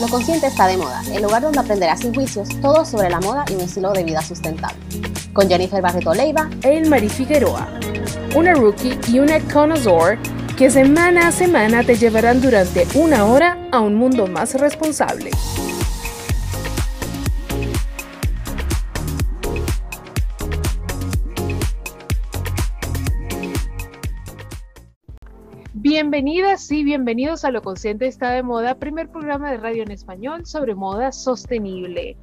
Lo Consciente está de moda, el lugar donde aprenderás sin juicios todo sobre la moda y un estilo de vida sustentable. Con Jennifer Barreto Leiva e Marie Figueroa, una rookie y una connoisseur que semana a semana te llevarán durante una hora a un mundo más responsable. Bienvenidas y bienvenidos a Lo Consciente está de moda, primer programa de radio en español sobre moda sostenible.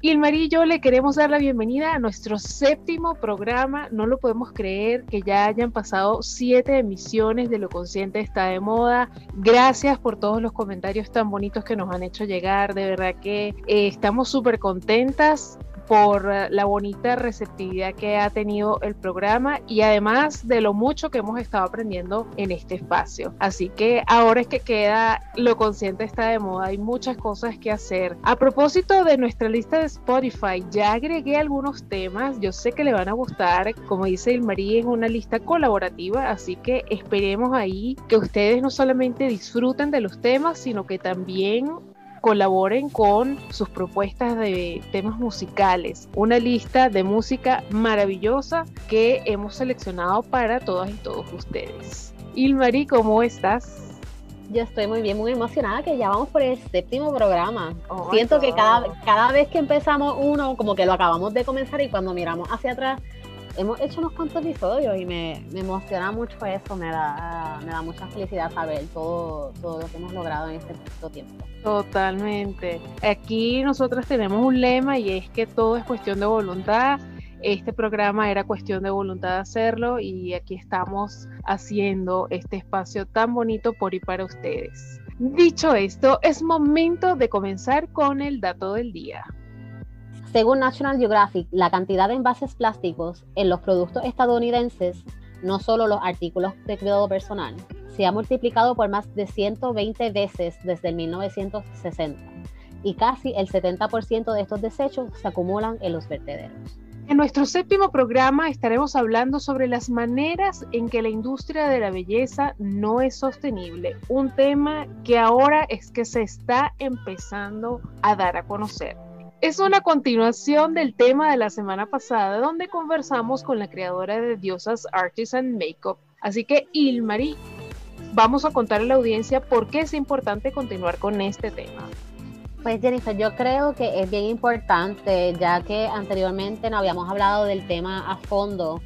Ilmarí y yo le queremos dar la bienvenida a nuestro séptimo programa. No lo podemos creer que ya hayan pasado siete emisiones de Lo Consciente está de moda. Gracias por todos los comentarios tan bonitos que nos han hecho llegar. De verdad que eh, estamos súper contentas por eh, la bonita receptividad que ha tenido el programa y además de lo mucho que hemos estado aprendiendo en este espacio. Así que ahora es que queda lo consciente está de moda, hay muchas cosas que hacer. A propósito de nuestra lista de Spotify, ya agregué algunos temas, yo sé que le van a gustar, como dice el María, es una lista colaborativa, así que esperemos ahí que ustedes no solamente disfruten de los temas, sino que también colaboren con sus propuestas de temas musicales. Una lista de música maravillosa que hemos seleccionado para todas y todos ustedes. Ilmari, ¿cómo estás? Yo estoy muy bien, muy emocionada que ya vamos por el séptimo programa. Oh Siento que cada, cada vez que empezamos uno, como que lo acabamos de comenzar y cuando miramos hacia atrás, hemos hecho unos cuantos episodios y me, emociona mucho eso, me da, me mucha felicidad saber todo, todo lo que hemos logrado en este tiempo. Totalmente. Aquí nosotros tenemos un lema y es que todo es cuestión de voluntad. Este programa era cuestión de voluntad de hacerlo y aquí estamos haciendo este espacio tan bonito por y para ustedes. Dicho esto, es momento de comenzar con el dato del día. Según National Geographic, la cantidad de envases plásticos en los productos estadounidenses, no solo los artículos de cuidado personal, se ha multiplicado por más de 120 veces desde el 1960 y casi el 70% de estos desechos se acumulan en los vertederos. En nuestro séptimo programa estaremos hablando sobre las maneras en que la industria de la belleza no es sostenible, un tema que ahora es que se está empezando a dar a conocer. Es una continuación del tema de la semana pasada donde conversamos con la creadora de Diosas Artisan Makeup. Así que Ilmari, vamos a contar a la audiencia por qué es importante continuar con este tema. Pues Jennifer, yo creo que es bien importante, ya que anteriormente no habíamos hablado del tema a fondo.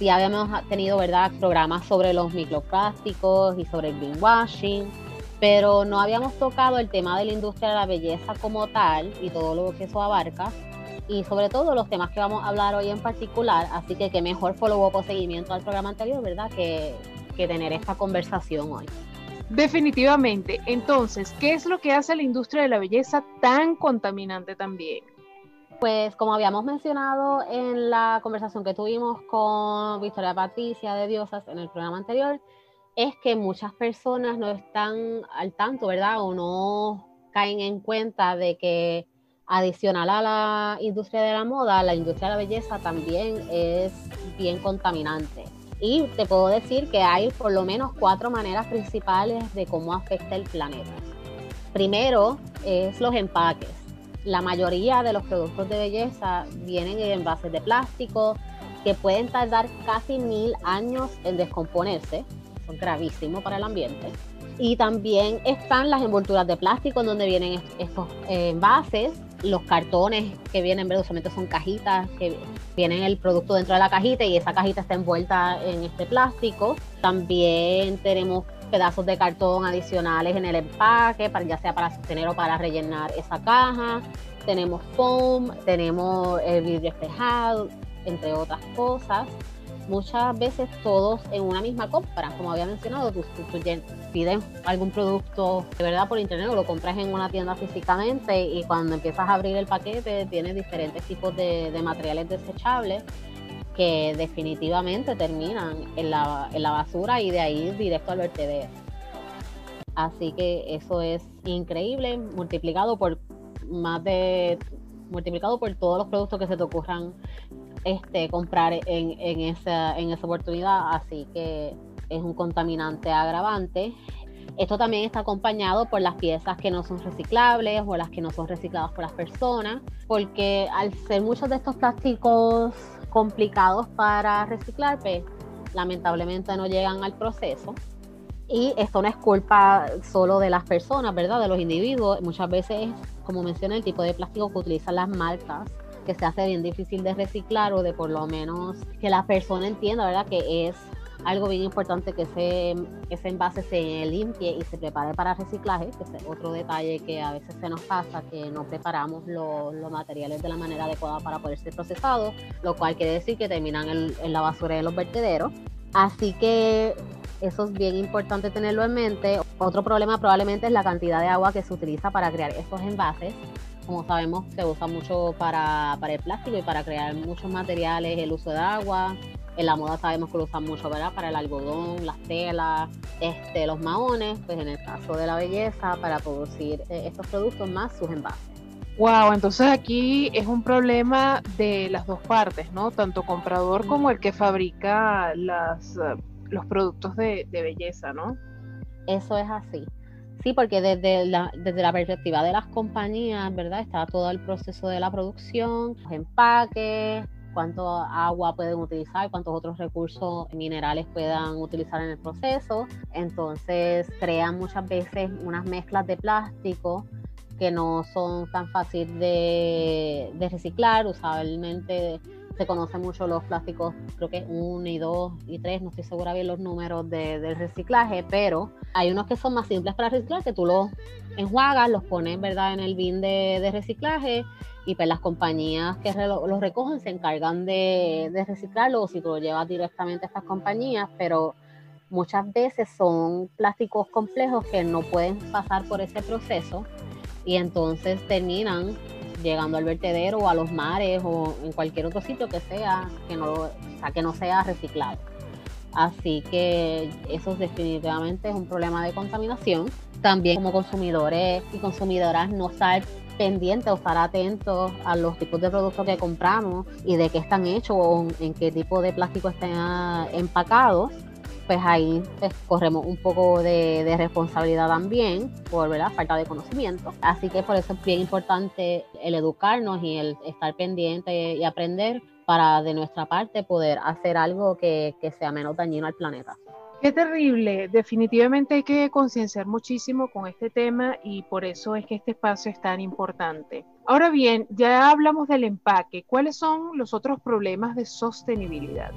Sí habíamos tenido, ¿verdad?, programas sobre los microplásticos y sobre el greenwashing pero no habíamos tocado el tema de la industria de la belleza como tal y todo lo que eso abarca y sobre todo los temas que vamos a hablar hoy en particular, así que qué mejor follow-up o seguimiento al programa anterior, ¿verdad? Que, que tener esta conversación hoy. Definitivamente. Entonces, ¿qué es lo que hace la industria de la belleza tan contaminante también? Pues como habíamos mencionado en la conversación que tuvimos con Victoria Patricia de Diosas en el programa anterior, es que muchas personas no están al tanto, ¿verdad? O no caen en cuenta de que adicional a la industria de la moda, la industria de la belleza también es bien contaminante. Y te puedo decir que hay por lo menos cuatro maneras principales de cómo afecta el planeta. Primero es los empaques. La mayoría de los productos de belleza vienen en envases de plástico que pueden tardar casi mil años en descomponerse gravísimo para el ambiente. Y también están las envolturas de plástico en donde vienen estos eh, envases, los cartones que vienen, usualmente son cajitas que vienen el producto dentro de la cajita y esa cajita está envuelta en este plástico. También tenemos pedazos de cartón adicionales en el empaque, para, ya sea para sostener o para rellenar esa caja. Tenemos foam, tenemos el vidrio espejado, entre otras cosas muchas veces todos en una misma compra, como había mencionado, tú, pides algún producto de verdad por internet o lo compras en una tienda físicamente y cuando empiezas a abrir el paquete tienes diferentes tipos de, materiales desechables que definitivamente terminan en la, en la basura y de ahí directo al vertedero. Así que eso es increíble, multiplicado por más de multiplicado por todos los productos que se te ocurran este, comprar en, en, esa, en esa oportunidad, así que es un contaminante agravante. Esto también está acompañado por las piezas que no son reciclables o las que no son recicladas por las personas, porque al ser muchos de estos plásticos complicados para reciclar, pues lamentablemente no llegan al proceso. Y esto no es culpa solo de las personas, ¿verdad? De los individuos. Muchas veces, como mencioné, el tipo de plástico que utilizan las marcas, que se hace bien difícil de reciclar o de por lo menos que la persona entienda, ¿verdad? Que es algo bien importante que ese, ese envase se limpie y se prepare para reciclaje, que es otro detalle que a veces se nos pasa, que no preparamos los materiales de la manera adecuada para poder ser procesados, lo cual quiere decir que terminan en, en la basura de los vertederos. Así que eso es bien importante tenerlo en mente. Otro problema probablemente es la cantidad de agua que se utiliza para crear estos envases. Como sabemos, se usa mucho para, para el plástico y para crear muchos materiales, el uso de agua, en la moda sabemos que lo usan mucho, ¿verdad? Para el algodón, las telas, este, los maones, pues en el caso de la belleza, para producir eh, estos productos más sus envases. Wow, entonces aquí es un problema de las dos partes, ¿no? Tanto comprador como el que fabrica las, eh, los productos de, de belleza, ¿no? Eso es así. Sí, porque desde la, desde la perspectiva de las compañías, ¿verdad? Está todo el proceso de la producción, los empaques, cuánto agua pueden utilizar, cuántos otros recursos minerales puedan utilizar en el proceso. Entonces crean muchas veces unas mezclas de plástico que no son tan fáciles de, de reciclar. Usualmente se conocen mucho los plásticos, creo que 1 y 2 y 3, no estoy segura bien los números de, del reciclaje, pero hay unos que son más simples para reciclar, que tú los enjuagas, los pones ¿verdad? en el bin de, de reciclaje y pues las compañías que los recogen se encargan de, de reciclarlo si tú lo llevas directamente a estas compañías, pero muchas veces son plásticos complejos que no pueden pasar por ese proceso y entonces terminan llegando al vertedero o a los mares o en cualquier otro sitio que sea que no, que no sea reciclado. Así que eso definitivamente es un problema de contaminación. También como consumidores y consumidoras no estar pendientes o estar atentos a los tipos de productos que compramos y de qué están hechos o en qué tipo de plástico están empacados pues ahí pues, corremos un poco de, responsabilidad también por ¿verdad? falta de conocimiento. Así que por eso es bien importante el educarnos y el estar pendiente y aprender para de nuestra parte poder hacer algo que, que sea menos dañino al planeta. Qué terrible, definitivamente hay que concienciar muchísimo con este tema y por eso es que este espacio es tan importante. Ahora bien, ya hablamos del empaque, ¿cuáles son los otros problemas de sostenibilidad?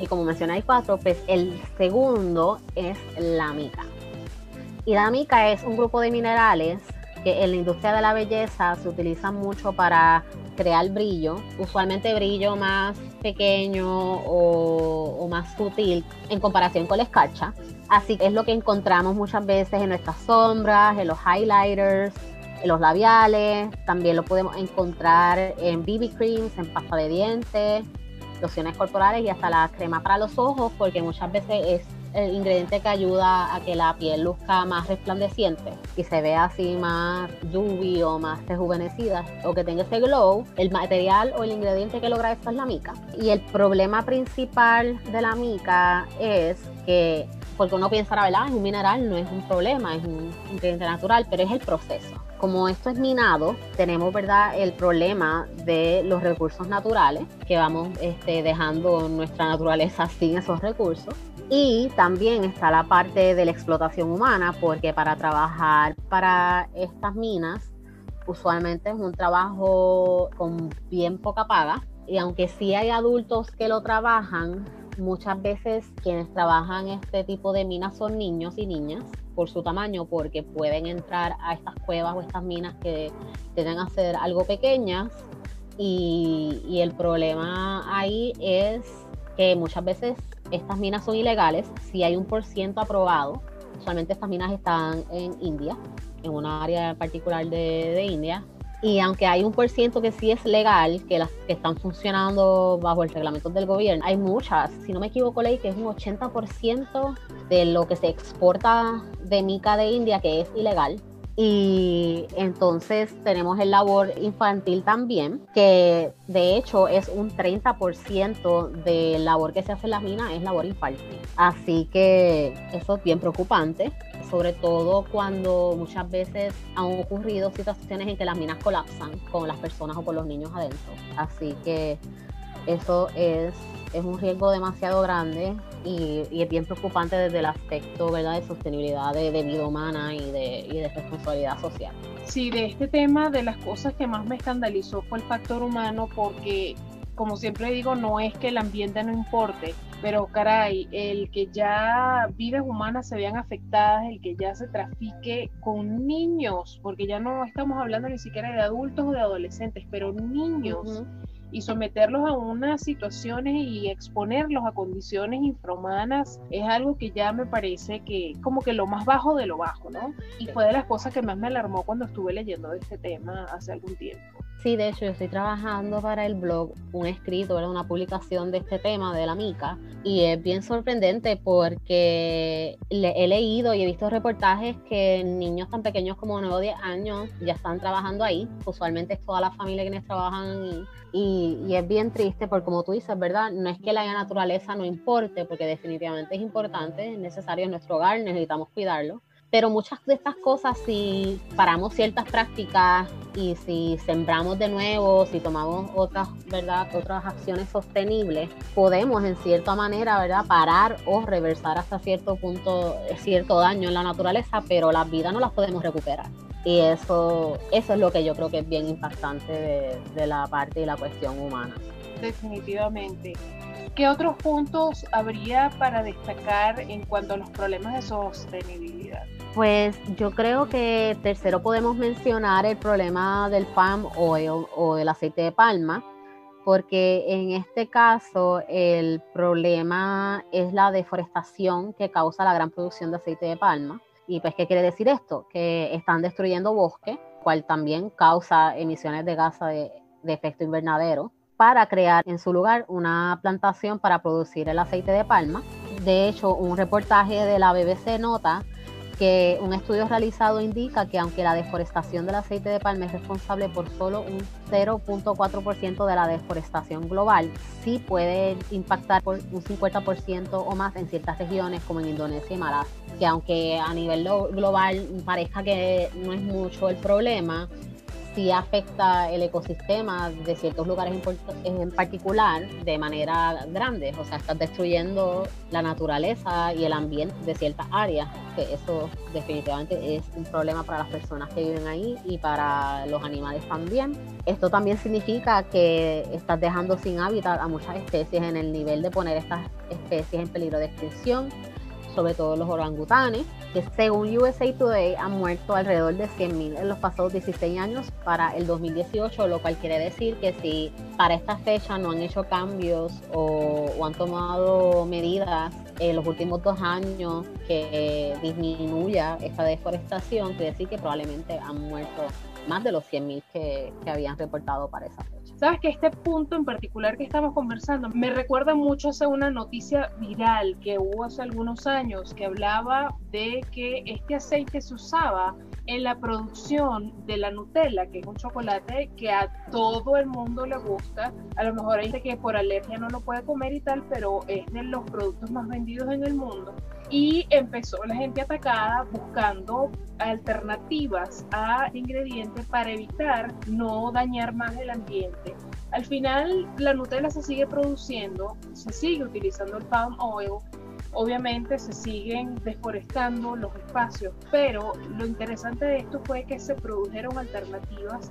Y como mencionáis cuatro, pues el segundo es la mica. Y la mica es un grupo de minerales que en la industria de la belleza se utilizan mucho para crear brillo, usualmente brillo más pequeño o, o, más sutil en comparación con la escarcha. Así que es lo que encontramos muchas veces en nuestras sombras, en los highlighters, en los labiales, también lo podemos encontrar en BB creams, en pasta de dientes, lociones corporales y hasta la crema para los ojos, porque muchas veces es el ingrediente que ayuda a que la piel luzca más resplandeciente y se vea así más dewy o más rejuvenecida o que tenga ese glow, el material o el ingrediente que logra esto es la mica. Y el problema principal de la mica es que, porque uno piensa, ¿verdad? Es un mineral, no es un problema, es un ingrediente natural, pero es el proceso como esto es minado, tenemos ¿verdad? el problema de los recursos naturales, que vamos este, dejando nuestra naturaleza sin esos recursos. Y también está la parte de la explotación humana, porque para trabajar para estas minas, usualmente es un trabajo con bien poca paga. Y aunque sí hay adultos que lo trabajan, muchas veces quienes trabajan este tipo de minas son niños y niñas por su tamaño, porque pueden entrar a estas cuevas o estas minas que tienden a ser algo pequeñas. Y, y el problema ahí es que muchas veces estas minas son ilegales. Si hay un por ciento aprobado, usualmente estas minas están en India, en una área particular de, de India, y aunque hay un por ciento que sí es legal, que las que están funcionando bajo el reglamento del gobierno, hay muchas, si no me equivoco, ley que es un 80% de lo que se exporta de mica de India que es ilegal. Y entonces tenemos el labor infantil también, que de hecho es un 30% de labor que se hace en las minas, es labor infantil. Así que eso es bien preocupante sobre todo cuando muchas veces han ocurrido situaciones en que las minas colapsan con las personas o con los niños adentro. Así que eso es, es un riesgo demasiado grande y, es bien preocupante desde el aspecto ¿verdad? de sostenibilidad de, vida humana y de, y de responsabilidad social. Sí, de este tema de las cosas que más me escandalizó fue el factor humano porque como siempre digo, no es que el ambiente no importe, pero caray, el que ya vidas humanas se vean afectadas, el que ya se trafique con niños, porque ya no estamos hablando ni siquiera de adultos o de adolescentes, pero niños y someterlos a unas situaciones y exponerlos a condiciones infrahumanas es algo que ya me parece que como que lo más bajo de lo bajo, ¿no? Y fue de las cosas que más me alarmó cuando estuve leyendo de este tema hace algún tiempo. Sí, de hecho, yo estoy trabajando para el blog un escrito, una publicación de este tema de la mica y es bien sorprendente porque he leído y he visto reportajes que niños tan pequeños como 9 o 10 años ya están trabajando ahí. Usualmente es toda la familia quienes trabajan y, y, es bien triste porque como tú dices, ¿verdad? No es que la naturaleza no importe, porque definitivamente es importante, es necesario en nuestro hogar, necesitamos cuidarlo pero muchas de estas cosas, si paramos ciertas prácticas y si sembramos de nuevo, si tomamos otras, ¿verdad? otras acciones sostenibles, podemos en cierta manera ¿verdad? parar o reversar hasta cierto punto cierto daño en la naturaleza, pero las vidas no las podemos recuperar. Y eso, eso es lo que yo creo que es bien impactante de, de la parte y la cuestión humana. Definitivamente. ¿Qué otros puntos habría para destacar en cuanto a los problemas de sostenibilidad? Pues yo creo que tercero podemos mencionar el problema del palm oil o el aceite de palma, porque en este caso el problema es la deforestación que causa la gran producción de aceite de palma. ¿Y pues qué quiere decir esto? Que están destruyendo bosque, cual también causa emisiones de gas de, de efecto invernadero, para crear en su lugar una plantación para producir el aceite de palma. De hecho, un reportaje de la BBC nota que un estudio realizado indica que aunque la deforestación del aceite de palma es responsable por solo un 0.4% de la deforestación global, sí puede impactar por un 50% o más en ciertas regiones como en Indonesia y Malasia, que aunque a nivel global parezca que no es mucho el problema, sí afecta el ecosistema de ciertos lugares en particular de manera grande. O sea, estás destruyendo la naturaleza y el ambiente de ciertas áreas, que eso definitivamente es un problema para las personas que viven ahí y para los animales también. Esto también significa que estás dejando sin hábitat a muchas especies en el nivel de poner estas especies en peligro de extinción sobre todo los orangutanes, que según USA Today han muerto alrededor de 100.000 en los pasados 16 años para el 2018, lo cual quiere decir que si para esta fecha no han hecho cambios o, han tomado medidas en los últimos dos años que disminuya esta deforestación, quiere decir que probablemente han muerto más de los 100.000 que, que habían reportado para esa fecha. Sabes que este punto en particular que estamos conversando me recuerda mucho a una noticia viral que hubo hace algunos años que hablaba de que este aceite se usaba en la producción de la Nutella, que es un chocolate que a todo el mundo le gusta. A lo mejor hay gente que por alergia no lo puede comer y tal, pero es de los productos más vendidos en el mundo. Y empezó la gente atacada buscando alternativas a ingredientes para evitar no dañar más el ambiente. Al final, la Nutella se sigue produciendo, se sigue utilizando el palm oil, obviamente se siguen deforestando los espacios, pero lo interesante de esto fue que se produjeron alternativas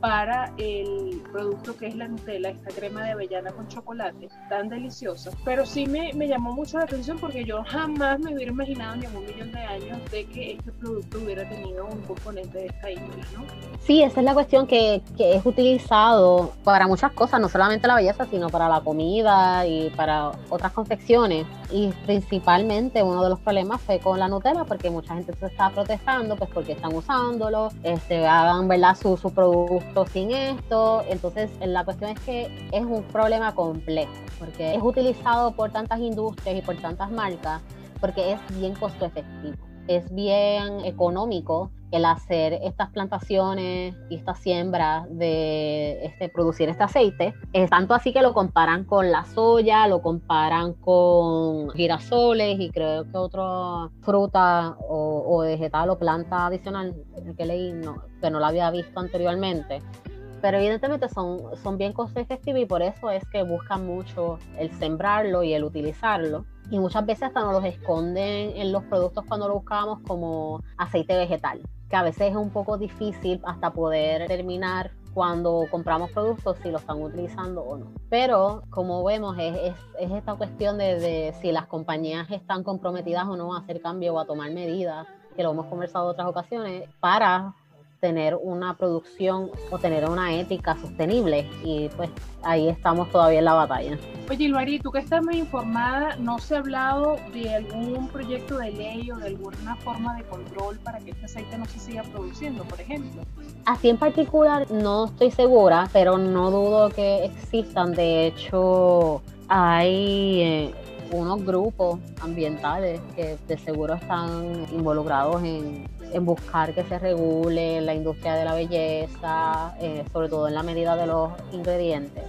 para el producto que es la Nutella, esta crema de avellana con chocolate, tan deliciosa. Pero sí me, me, llamó mucho la atención porque yo jamás me hubiera imaginado ni en un millón de años de que este producto hubiera tenido un componente de esta índole, ¿no? Sí, esa es la cuestión que, que es utilizado para muchas cosas, no solamente la belleza, sino para la comida y para otras confecciones. Y principalmente uno de los problemas fue con la Nutella porque mucha gente se estaba protestando pues porque están usándolo, este, hagan ¿verdad? Su, su producto sin esto. Entonces, la cuestión es que es un problema complejo, porque es utilizado por tantas industrias y por tantas marcas, porque es bien costo efectivo. Es bien económico el hacer estas plantaciones y estas siembras de este, producir este aceite. Es tanto así que lo comparan con la soya, lo comparan con girasoles y creo que otra fruta o, vegetal o planta adicional que leí, que no la había visto anteriormente. Pero evidentemente son, son bien costo efectivos y por eso es que buscan mucho el sembrarlo y el utilizarlo y muchas veces hasta nos los esconden en los productos cuando lo buscamos como aceite vegetal que a veces es un poco difícil hasta poder determinar cuando compramos productos si lo están utilizando o no. Pero como vemos es, es, esta cuestión de, de, si las compañías están comprometidas o no a hacer cambio o a tomar medidas, que lo hemos conversado en otras ocasiones, para tener una producción o tener una ética sostenible y pues ahí estamos todavía en la batalla. Oye, Ilmari, tú que estás muy informada, ¿no se ha hablado de algún proyecto de ley o de alguna forma de control para que este aceite no se siga produciendo, por ejemplo? Así en particular no estoy segura, pero no dudo que existan. De hecho, hay... Eh, unos grupos ambientales que de seguro están involucrados en en buscar que se regule la industria de la belleza, eh, sobre todo en la medida de los ingredientes.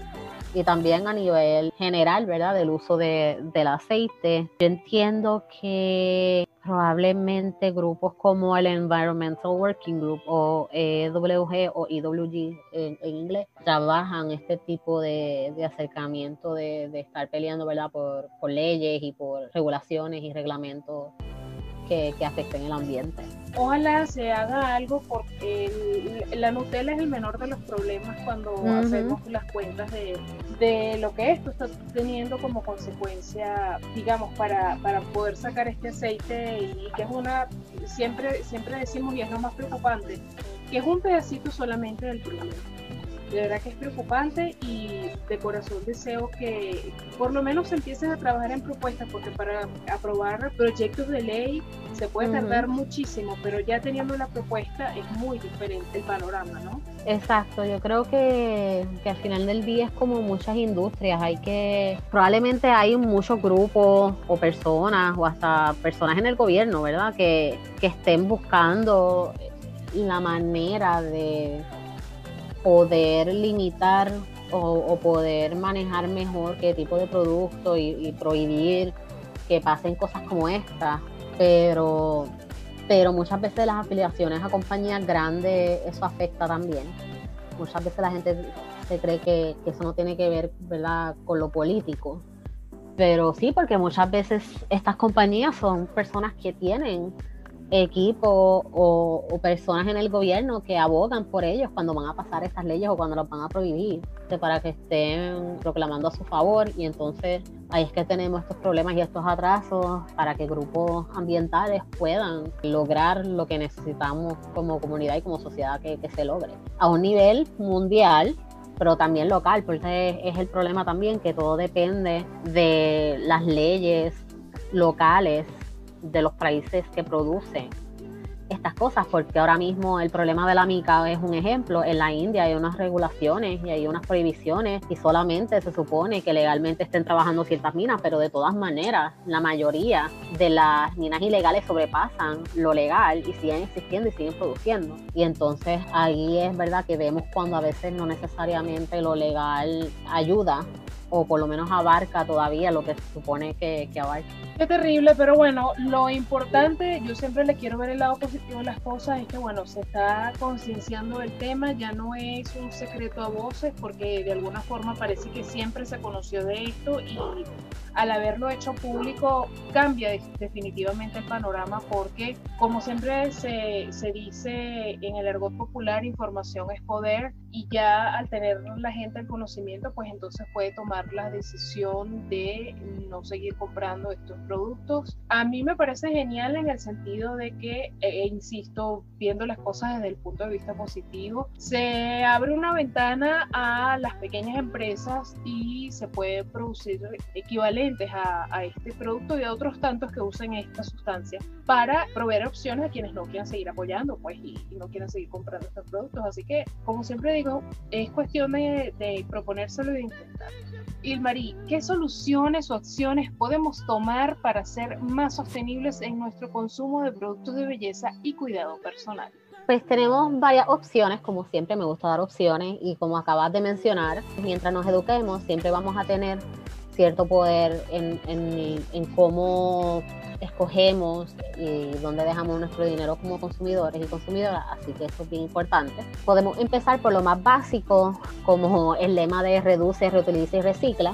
Y también a nivel general, ¿verdad? Del uso de, del aceite. Yo entiendo que probablemente grupos como el Environmental Working Group o EWG o EWG en, inglés trabajan este tipo de, de acercamiento de, de, estar peleando, ¿verdad? Por, por leyes y por regulaciones y reglamentos que, afecten el ambiente. Ojalá se haga algo porque la Nutella es el menor de los problemas cuando hacemos las cuentas de, de, lo que esto está teniendo como consecuencia, digamos, para, para poder sacar este aceite y que es una, siempre, siempre decimos y es lo más preocupante, que es un pedacito solamente del problema de verdad que es preocupante y de corazón deseo que por lo menos empiecen a trabajar en propuestas, porque para aprobar proyectos de ley se puede tardar muchísimo, pero ya teniendo la propuesta es muy diferente el panorama, ¿no? Exacto, yo creo que, que al final del día es como muchas industrias, hay que, probablemente hay muchos grupos o personas o hasta personas en el gobierno, ¿verdad? Que, que estén buscando la manera de poder limitar o, poder manejar mejor qué tipo de producto y, prohibir que pasen cosas como esta. Pero, pero muchas veces las afiliaciones a compañías grandes, eso afecta también. Muchas veces la gente se cree que, eso no tiene que ver con lo político. Pero sí, porque muchas veces estas compañías son personas que tienen equipos o, personas en el gobierno que abogan por ellos cuando van a pasar estas leyes o cuando las van a prohibir, para que estén proclamando a su favor y entonces ahí es que tenemos estos problemas y estos atrasos para que grupos ambientales puedan lograr lo que necesitamos como comunidad y como sociedad que, que se logre. A un nivel mundial, pero también local, porque es el problema también que todo depende de las leyes locales de los países que producen estas cosas, porque ahora mismo el problema de la mica es un ejemplo. En la India hay unas regulaciones y hay unas prohibiciones y solamente se supone que legalmente estén trabajando ciertas minas, pero de todas maneras la mayoría de las minas ilegales sobrepasan lo legal y siguen existiendo y siguen produciendo. Y entonces ahí es verdad que vemos cuando a veces no necesariamente lo legal ayuda o por lo menos abarca todavía lo que se supone que, que abarca. Qué terrible, pero bueno, lo importante, yo siempre le quiero ver el lado positivo de las cosas, es que bueno, se está concienciando el tema, ya no es un secreto a voces, porque de alguna forma parece que siempre se conoció de esto y al haberlo hecho público cambia definitivamente el panorama porque como siempre se, se dice en el argot popular, información es poder y ya al tener la gente el conocimiento, pues entonces puede tomar la decisión de no seguir comprando estos productos. A mí me parece genial en el sentido de que, eh, e insisto, viendo las cosas desde el punto de vista positivo, se abre una ventana a las pequeñas empresas y se puede producir equivalentes a, a este producto y a otros tantos que usen esta sustancia para proveer opciones a quienes no quieran seguir apoyando pues y, y no quieran seguir comprando estos productos. Así que, como siempre digo, es cuestión de, de proponérselo y de intentar. Ilmarí, ¿qué soluciones o acciones podemos tomar para ser más sostenibles en nuestro consumo de productos de belleza y cuidado personal? Pues tenemos varias opciones, como siempre me gusta dar opciones y como acabas de mencionar, mientras nos eduquemos siempre vamos a tener cierto poder en, en, en cómo escogemos y dónde dejamos nuestro dinero como consumidores y consumidoras, así que eso es bien importante. Podemos empezar por lo más básico, como el lema de reduce, reutiliza y recicla,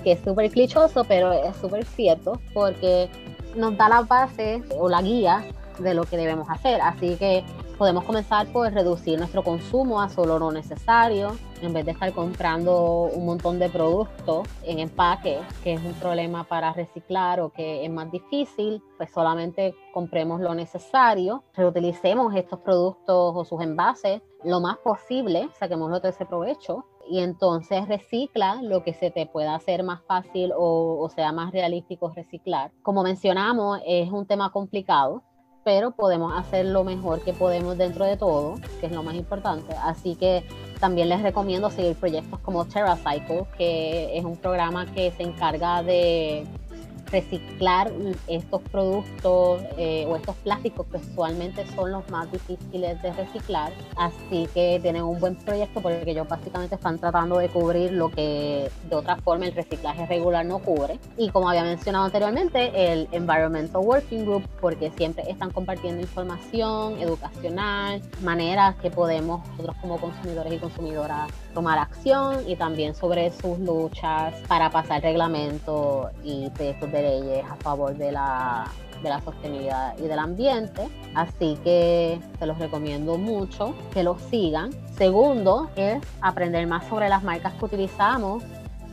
que es súper clichoso, pero es súper cierto, porque nos da la base o la guía de lo que debemos hacer. Así que podemos comenzar por reducir nuestro consumo a solo lo necesario, en vez de estar comprando un montón de productos en empaque, que es un problema para reciclar o que es más difícil, pues solamente compremos lo necesario, reutilicemos estos productos o sus envases lo más posible, saquémoslo de ese provecho y entonces recicla lo que se te pueda hacer más fácil o, o sea más realístico reciclar. Como mencionamos, es un tema complicado pero podemos hacer lo mejor que podemos dentro de todo, que es lo más importante. Así que también les recomiendo seguir proyectos como TerraCycle, que es un programa que se encarga de reciclar estos productos eh, o estos plásticos que usualmente son los más difíciles de reciclar. Así que tienen un buen proyecto porque ellos básicamente están tratando de cubrir lo que de otra forma el reciclaje regular no cubre. Y como había mencionado anteriormente, el Environmental Working Group, porque siempre están compartiendo información educacional, maneras que podemos nosotros como consumidores y consumidoras tomar acción y también sobre sus luchas para pasar reglamento y textos de leyes a favor de la, de la sostenibilidad y del ambiente. Así que se los recomiendo mucho que los sigan. Segundo es aprender más sobre las marcas que utilizamos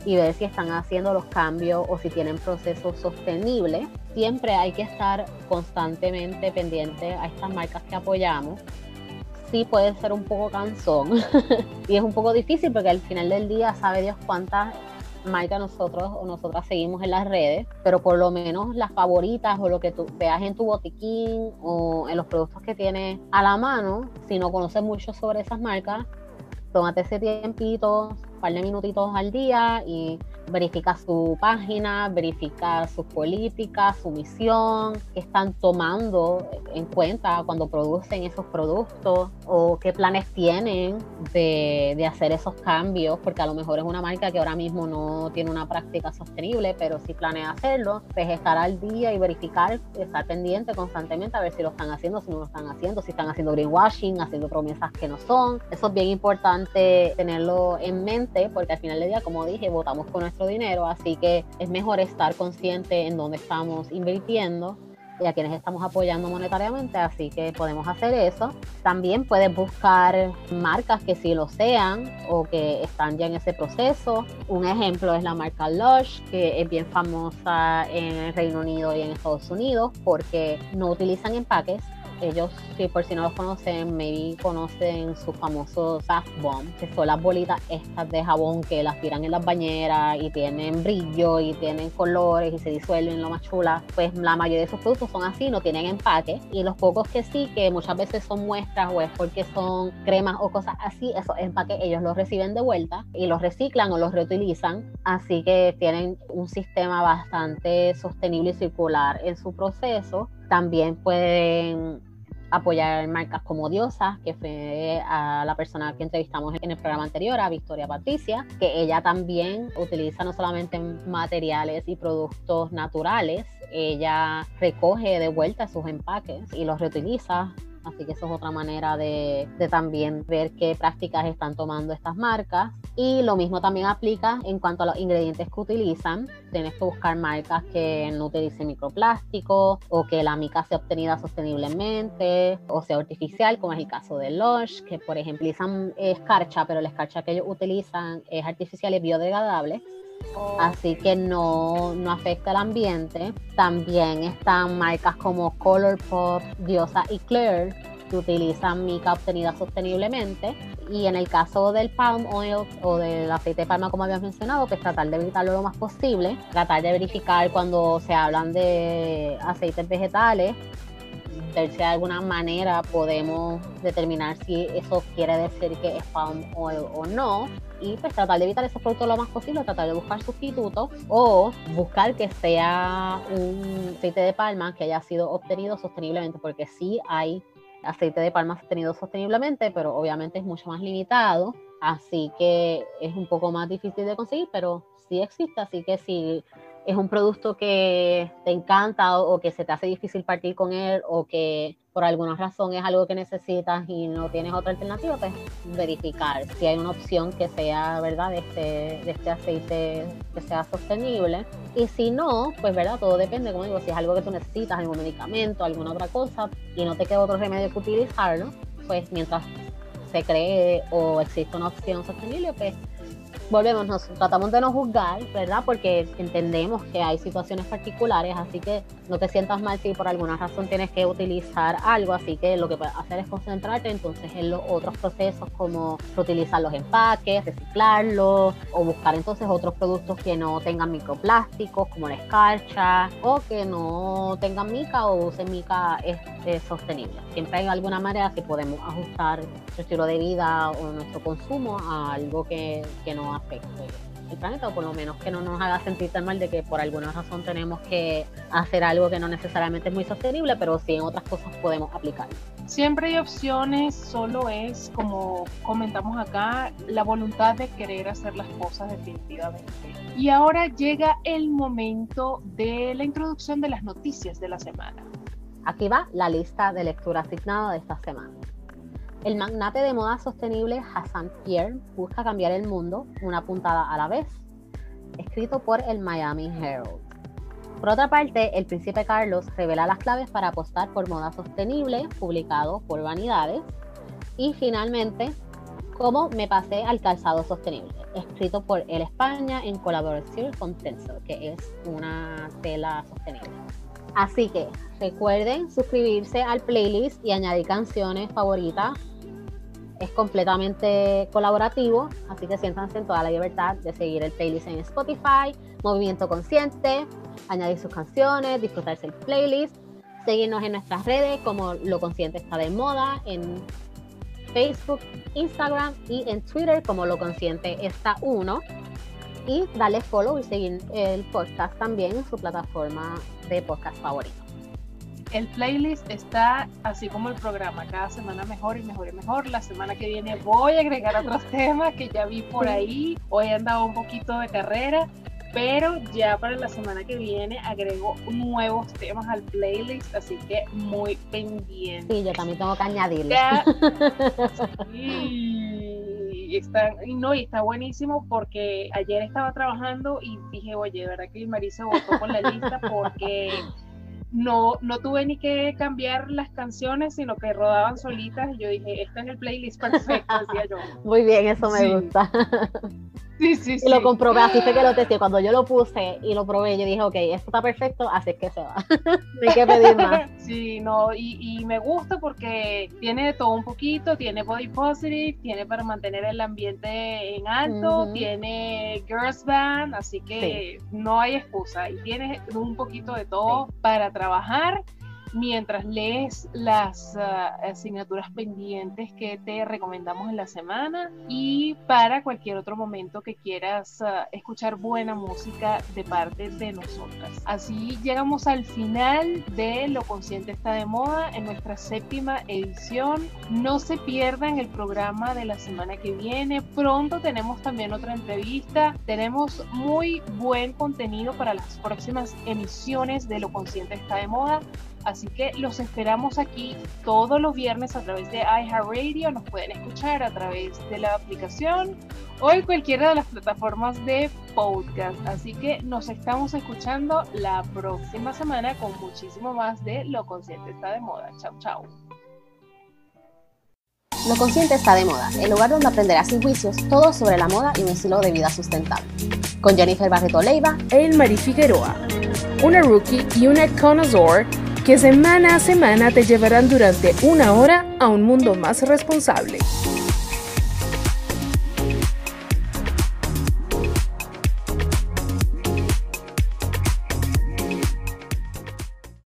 y ver si están haciendo los cambios o si tienen procesos sostenibles. Siempre hay que estar constantemente pendiente a estas marcas que apoyamos. Sí puede ser un poco cansón. Y es un poco difícil porque al final del día sabe Dios cuántas marca nosotros o nosotras seguimos en las redes, pero por lo menos las favoritas o lo que tú veas en tu botiquín o en los productos que tienes a la mano, si no conoces mucho sobre esas marcas, tómate ese tiempito, un par de minutitos al día y verifica su página, verifica sus políticas, su misión, qué están tomando en cuenta cuando producen esos productos o qué planes tienen de, de, hacer esos cambios, porque a lo mejor es una marca que ahora mismo no tiene una práctica sostenible, pero si planea hacerlo, pues estar al día y verificar, estar pendiente constantemente a ver si lo están haciendo, si no lo están haciendo, si están haciendo greenwashing, haciendo promesas que no son. Eso es bien importante tenerlo en mente, porque al final del día, como dije, votamos con nuestro dinero, así que es mejor estar consciente en dónde estamos invirtiendo y a quienes estamos apoyando monetariamente, así que podemos hacer eso. También puedes buscar marcas que sí lo sean o que están ya en ese proceso. Un ejemplo es la marca Lush, que es bien famosa en el Reino Unido y en Estados Unidos porque no utilizan empaques, ellos, si por si no los conocen, maybe conocen sus famosos bath bomb, que son las bolitas estas de jabón que las tiran en las bañeras y tienen brillo y tienen colores y se disuelven lo más chula. Pues la mayoría de esos productos son así, no tienen empaque. Y los pocos que sí, que muchas veces son muestras o es porque son cremas o cosas así, esos empaques ellos los reciben de vuelta y los reciclan o los reutilizan. Así que tienen un sistema bastante sostenible y circular en su proceso. También pueden apoyar marcas como Diosa, que fue a la persona que entrevistamos en el programa anterior, a Victoria Patricia, que ella también utiliza no solamente materiales y productos naturales, ella recoge de vuelta sus empaques y los reutiliza Así que eso es otra manera de, también ver qué prácticas están tomando estas marcas. Y lo mismo también aplica en cuanto a los ingredientes que utilizan. Tienes que buscar marcas que no utilicen microplástico o que la mica sea obtenida sosteniblemente o sea artificial, como es el caso de Lush, que por ejemplo utilizan escarcha, pero la escarcha que ellos utilizan es artificial y biodegradable así que no, no afecta al ambiente. También están marcas como Colourpop, Diosa y Claire que utilizan mica obtenida sosteniblemente. Y en el caso del palm oil o del aceite de palma, como habíamos mencionado, pues tratar de evitarlo lo más posible. Tratar de verificar cuando se hablan de aceites vegetales, ver si de alguna manera podemos determinar si eso quiere decir que es palm oil o no. Y pues tratar de evitar esos productos lo más posible, tratar de buscar sustitutos o buscar que sea un aceite de palma que haya sido obtenido sosteniblemente, porque sí hay aceite de palma obtenido sosteniblemente, pero obviamente es mucho más limitado, así que es un poco más difícil de conseguir, pero sí existe, así que si es un producto que te encanta o, que se te hace difícil partir con él o que por alguna razón es algo que necesitas y no tienes otra alternativa, pues verificar si hay una opción que sea, ¿verdad?, de este, de este aceite que sea sostenible. Y si no, pues, ¿verdad?, todo depende, como digo, si es algo que tú necesitas, algún medicamento, alguna otra cosa, y no te queda otro remedio que utilizarlo, pues mientras se cree o existe una opción sostenible, pues volvemos, nos tratamos de no juzgar, ¿verdad? Porque entendemos que hay situaciones particulares, así que no te sientas mal si por alguna razón tienes que utilizar algo, así que lo que puedes hacer es concentrarte entonces en los otros procesos como utilizar los empaques, reciclarlos o buscar entonces otros productos que no tengan microplásticos como la escarcha o que no tengan mica o usen mica este, sostenible. Siempre hay alguna manera que podemos ajustar nuestro estilo de vida o nuestro consumo a algo que, que no afecte el planeta o por lo menos que no nos haga sentir tan mal de que por alguna razón tenemos que hacer algo que no necesariamente es muy sostenible, pero sí en otras cosas podemos aplicar. Siempre hay opciones, solo es, como comentamos acá, la voluntad de querer hacer las cosas definitivamente. Y ahora llega el momento de la introducción de las noticias de la semana. Aquí va la lista de lectura asignada de esta semana. El magnate de moda sostenible Hassan Pierre busca cambiar el mundo una puntada a la vez, escrito por el Miami Herald. Por otra parte, el príncipe Carlos revela las claves para apostar por moda sostenible, publicado por Vanidades. Y finalmente, cómo me pasé al calzado sostenible, escrito por El España en colaboración con Tensor, que es una tela sostenible. Así que recuerden suscribirse al playlist y añadir canciones favoritas es completamente colaborativo, así que siéntanse en toda la libertad de seguir el playlist en Spotify, Movimiento Consciente, añadir sus canciones, disfrutarse el playlist, seguirnos en nuestras redes como Lo Consciente está de moda, en Facebook, Instagram y en Twitter como Lo Consciente está uno. Y darle follow y seguir el podcast también en su plataforma de podcast favorito el playlist está así como el programa, cada semana mejor y mejor y mejor. La semana que viene voy a agregar otros temas que ya vi por ahí. Hoy he andado un poquito de carrera, pero ya para la semana que viene agrego nuevos temas al playlist, así que muy pendiente. Sí, yo también tengo que añadirle. Y está, y no, y está buenísimo porque ayer estaba trabajando y dije, oye, de verdad que Marisa votó con la lista porque no, no tuve ni que cambiar las canciones, sino que rodaban solitas. Y yo dije, este es el playlist perfecto, decía yo. Muy bien, eso me gusta. Sí, sí, sí. Y lo comprobé, así fue que lo testé. Cuando yo lo puse y lo probé, yo dije, ok, esto está perfecto, así es que se va. no hay que pedir más. Sí, no, y, y, me gusta porque tiene de todo un poquito, tiene body positive, tiene para mantener el ambiente en alto, tiene girls band, así que no hay excusa. Y tiene un poquito de todo para trabajar mientras lees las ah, asignaturas pendientes que te recomendamos en la semana y para cualquier otro momento que quieras ah, escuchar buena música de parte de nosotras. Así llegamos al final de Lo Consciente está de moda en nuestra séptima edición. No se pierdan el programa de la semana que viene. Pronto tenemos también otra entrevista. Tenemos muy buen contenido para las próximas emisiones de Lo Consciente está de moda. Así que los esperamos aquí todos los viernes a través de iHeartRadio. Nos pueden escuchar a través de la aplicación o en cualquiera de las plataformas de podcast. Así que nos estamos escuchando la próxima semana con muchísimo más de Lo Consciente está de moda. Chao, chao. Lo Consciente está de moda, el lugar donde aprenderás sin juicios todo sobre la moda y un estilo de vida sustentable. Con Jennifer Barreto Leiva e Marie Figueroa, una rookie y una connoisseur que semana a semana te llevarán durante una hora a un mundo más responsable.